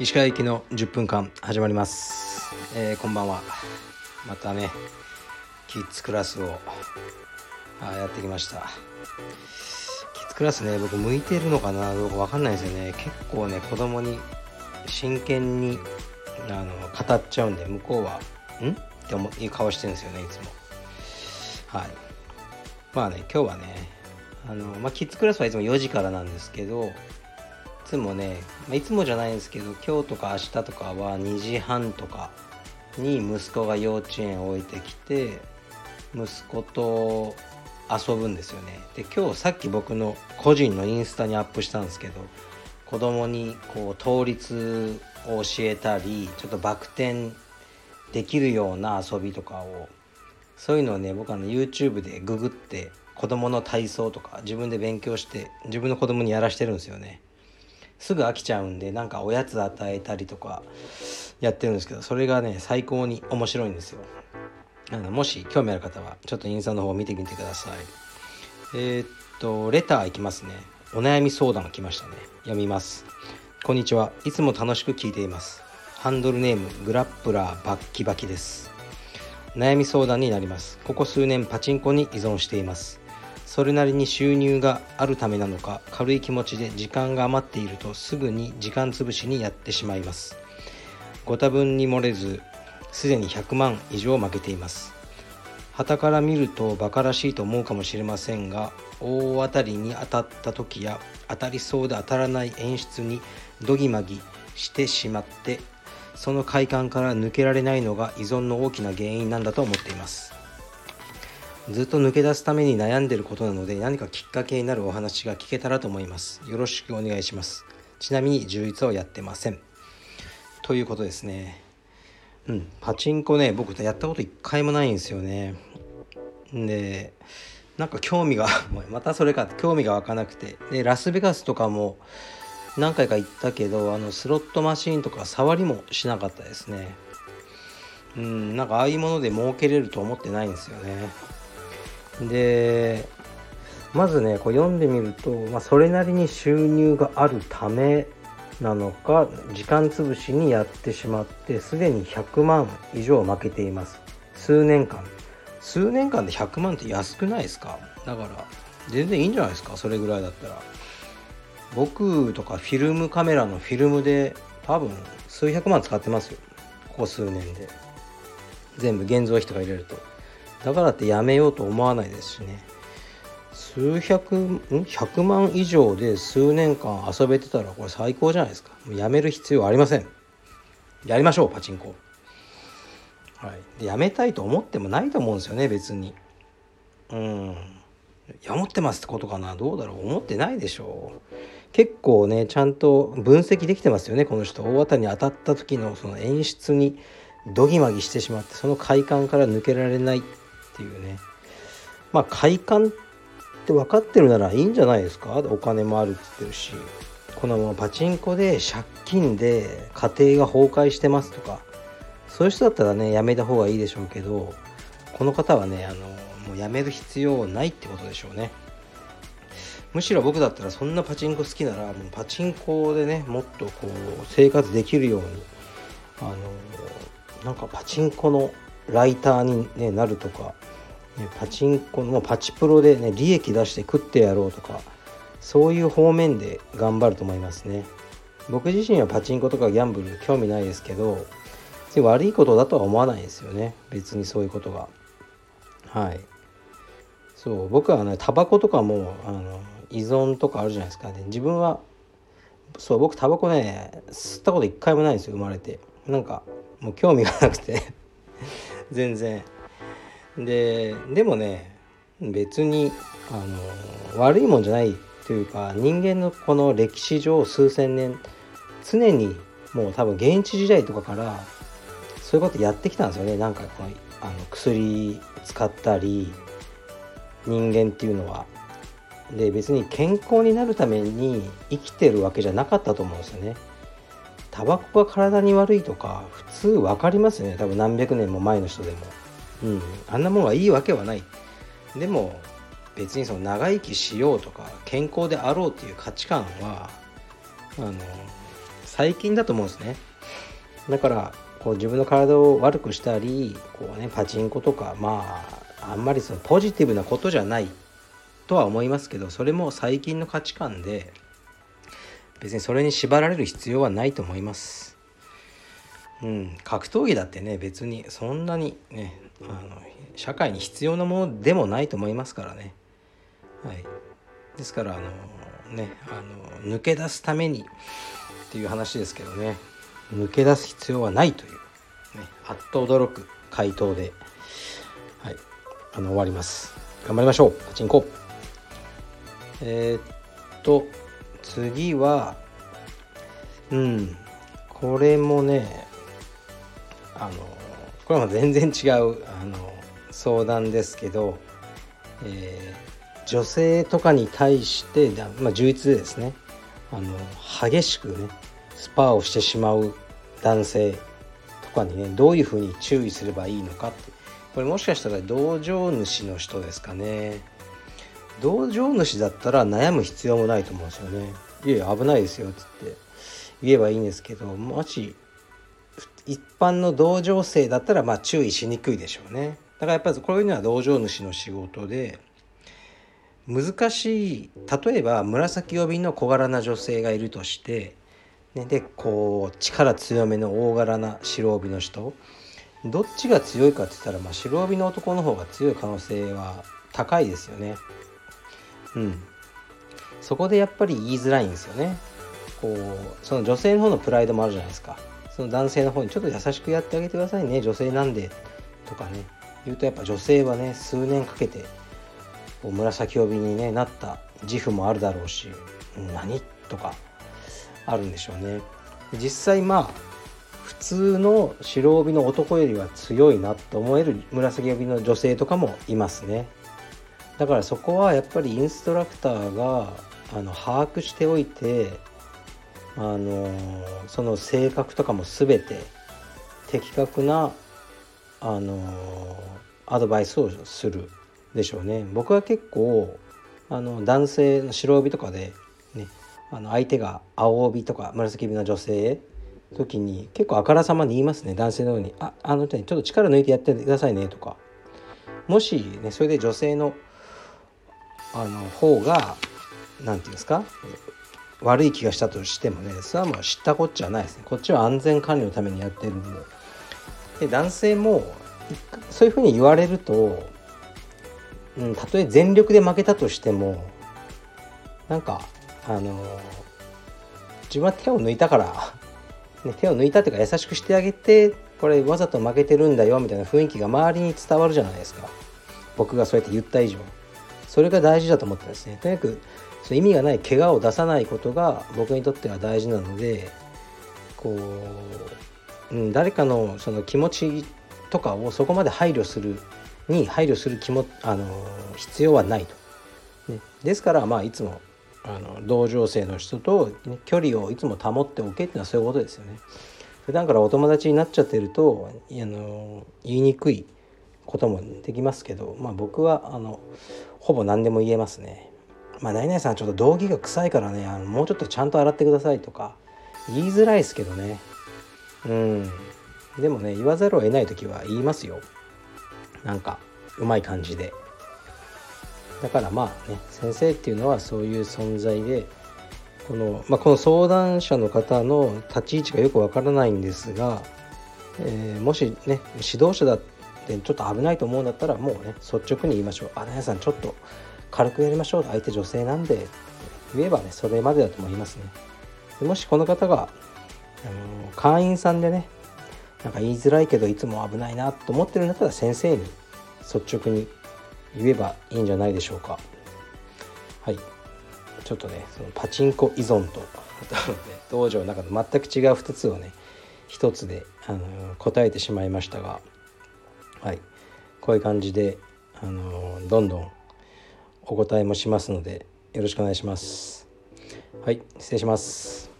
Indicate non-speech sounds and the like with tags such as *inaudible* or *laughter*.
石川行きの10分間始まります、えーこんばんは。またねキッズクラスをあやってきました。キッズクラスね僕向いてるのかなどうかわかんないですよね。結構ね子供に真剣にあの語っちゃうんで向こうは「ん?」って思いい顔してるんですよねいつも。はい。まあね今日はねあの、まあ、キッズクラスはいつも4時からなんですけどいつもね、まあ、いつもじゃないんですけど今日とか明日とかは2時半とかに息子が幼稚園を置いてきて息子と遊ぶんですよね。で今日さっき僕の個人のインスタにアップしたんですけど子供にこう倒立を教えたりちょっとバク転できるような遊びとかをそういうのをね僕あの YouTube でググって子供の体操とか自分で勉強して自分の子供にやらしてるんですよね。すぐ飽きちゃうんでなんかおやつ与えたりとかやってるんですけどそれがね最高に面白いんですよ。あのもし興味ある方はちょっとインスタの方を見てみてください。えーっとレターいきますね。お悩み相談来ましたね。読みます。こんにちは。いつも楽しく聞いています。ハンドルネームグラップラーバッキバキです。悩み相談になります。ここ数年パチンコに依存しています。それなりに収入があるためなのか軽い気持ちで時間が余っているとすぐに時間つぶしにやってしまいます。ご多分に漏れずすでに100万以上負けています。傍から見るとバカらしいと思うかもしれませんが大当たりに当たった時や当たりそうで当たらない演出にどぎまぎしてしまってその快感から抜けられないのが依存の大きな原因なんだと思っています。ずっと抜け出すために悩んでることなので何かきっかけになるお話が聞けたらと思います。よろしくお願いします。ちなみに充実はやってません。ということですね。うんパチンコね僕やったこと一回もないんですよね。でなんか興味が *laughs* またそれか興味が湧かなくて。でラスベガスとかも何回か行ったけどあのスロットマシーンとか触りもしなかったですね。うんなんかああいうもので儲けれると思ってないんですよね。でまずねこう読んでみると、まあ、それなりに収入があるためなのか時間つぶしにやってしまってすでに100万以上負けています。数年間。数年間で100万って安くないですか？だから全然いいんじゃないですか？それぐらいだったら。僕とかフィルムカメラのフィルムで多分数百万使ってますよ。ここ数年で。全部現像費とか入れると。だからってやめようと思わないですしね。数百ん？100万以上で数年間遊べてたらこれ最高じゃないですか。もうやめる必要ありません。やりましょうパチンコ。はい。でやめたいと思ってもないと思うんですよね別に。うん。いや思ってますってことかな。どうだろう。思ってないでしょう。結構ねちゃんと分析できてますよねこの人。大当たりに当たった時のその演出にどぎまぎしてしまってその快感から抜けられないっていうね。まあ快感って分かってるならいいんじゃないですか？お金もあるって言ってるし。このままパチンコで借金で家庭が崩壊してますとか。そういう人だったらねやめた方がいいでしょうけどこの方はねあのもうやめる必要ないってことでしょうね。むしろ僕だったらそんなパチンコ好きならもうパチンコでねもっとこう生活できるようにあのなんかパチンコのライターに、ね、なるとか、ね、パチンコのパチプロでね利益出して食ってやろうとかそういう方面で頑張ると思いますね。僕自身はパチンコとかギャンブル興味ないですけど悪いことだとは思わないですよね。別にそういうことが。はい。そう僕はねタバコとかもあの依存とかあるじゃないですか。ね自分はそう僕タバコね吸ったこと一回もないんですよ生まれて。なんかもう興味がなくて。*laughs* 全然。ででもね別にあの悪いもんじゃないというか人間のこの歴史上数千年常にもう多分現地時代とかからそういうことやってきたんですよね。なんかこのあの薬使ったり人間っていうのは。で別に健康になるために生きてるわけじゃなかったと思うんですよね。タバコが体に悪いとか普通分かりますよね。多分何百年も前の人でも。うん。あんなもんはいいわけはない。でも別にその長生きしようとか健康であろうっていう価値観はあの最近だと思うんですね。だからこう自分の体を悪くしたりこうねパチンコとかまああんまりそのポジティブなことじゃない。とは思いますけどそれも最近の価値観で別にそれに縛られる必要はないと思います。うん格闘技だってね別にそんなにねあの社会に必要なものでもないと思いますからね。はい。ですからあのねあの抜け出すためにっていう話ですけどね。抜け出す必要はないという、ね、あっと驚く回答で、はい、あの終わります。頑張りましょう。パチンコ。えー、っと次はうんこれもねあのこれも全然違うあの相談ですけど、えー、女性とかに対して、まあ、11でですね。あの激しくねスパーをしてしまう男性とかにねどういうふうに注意すればいいのかって。これもしかしたら同情主の人ですかね。同情主だったら悩む必要もないと思うんですよねいや危ないですよっつって言えばいいんですけどもし一般の同情生だったらまあ注意しにくいでしょうねだからやっぱりこういうのは同情主の仕事で難しい例えば紫帯の小柄な女性がいるとして、ね、でこう力強めの大柄な白帯の人どっちが強いかって言ったら、まあ、白帯の男の方が強い可能性は高いですよね。うん。そこでやっぱり言いづらいんですよね。こうその女性の方のプライドもあるじゃないですか。その男性の方にちょっと優しくやってあげてくださいね女性なんでとかね言うとやっぱ女性はね数年かけてこう紫帯に、ね、なった自負もあるだろうし何とかあるんでしょうね実際まあ普通の白帯の男よりは強いなと思える紫帯の女性とかもいますねだからそこはやっぱりインストラクターがあの把握しておいてあのその性格とかも全て的確なあのアドバイスをするでしょうね。僕は結構あの男性の白帯とかで、ね、あの相手が青帯とか紫帯の女性時に結構あからさまに言いますね。男性のように「ああの人にちょっと力抜いてやってくださいね」とか。もしねそれで女性のあの方が何て言うんですか？悪い気がしたとしてもねそれはもう知ったこっちゃないですね。こっちは安全管理のためにやってるんで。で男性もそういうふうに言われると、うん、たとえ全力で負けたとしてもなんかあの自分は手を抜いたから、ね、手を抜いたっていうか優しくしてあげてこれわざと負けてるんだよみたいな雰囲気が周りに伝わるじゃないですか。僕がそうやって言った以上。それが大事だと思ってですねとにかく意味がない怪我を出さないことが僕にとっては大事なのでこう、うん、誰かのその気持ちとかをそこまで配慮するに配慮する気もあの必要はないと。ね、ですからまあいつもあの同情生の人と、ね、距離をいつも保っておけっていうのはそういうことですよね。普段からお友達になっちゃってるとあの言いにくいこともできますけど、まあ、僕はあのほぼ何でも言えますね。まあ、何々さんちょっと道着が臭いからねあのもうちょっとちゃんと洗ってくださいとか言いづらいですけどね。うん。でもね言わざるを得ない時は言いますよ。なんかうまい感じで。だからまあね先生っていうのはそういう存在でこの,、まあ、この相談者の方の立ち位置がよくわからないんですが、えー、もしね指導者だってちょっと危ないと思うんだったらもうね率直に言いましょう「あなやさんちょっと軽くやりましょう」相手女性なんで。言えばねそれまでだと思いますね。でもしこの方があの会員さんでねなんか言いづらいけどいつも危ないなと思ってるんだったら先生に率直に言えばいいんじゃないでしょうか。はい。ちょっとねそのパチンコ依存と *laughs* 道場の中の全く違う2つをね1つで、あの答えてしまいましたが。はい。こういう感じで、あのどんどんお答えもしますのでよろしくお願いします。はい。失礼します。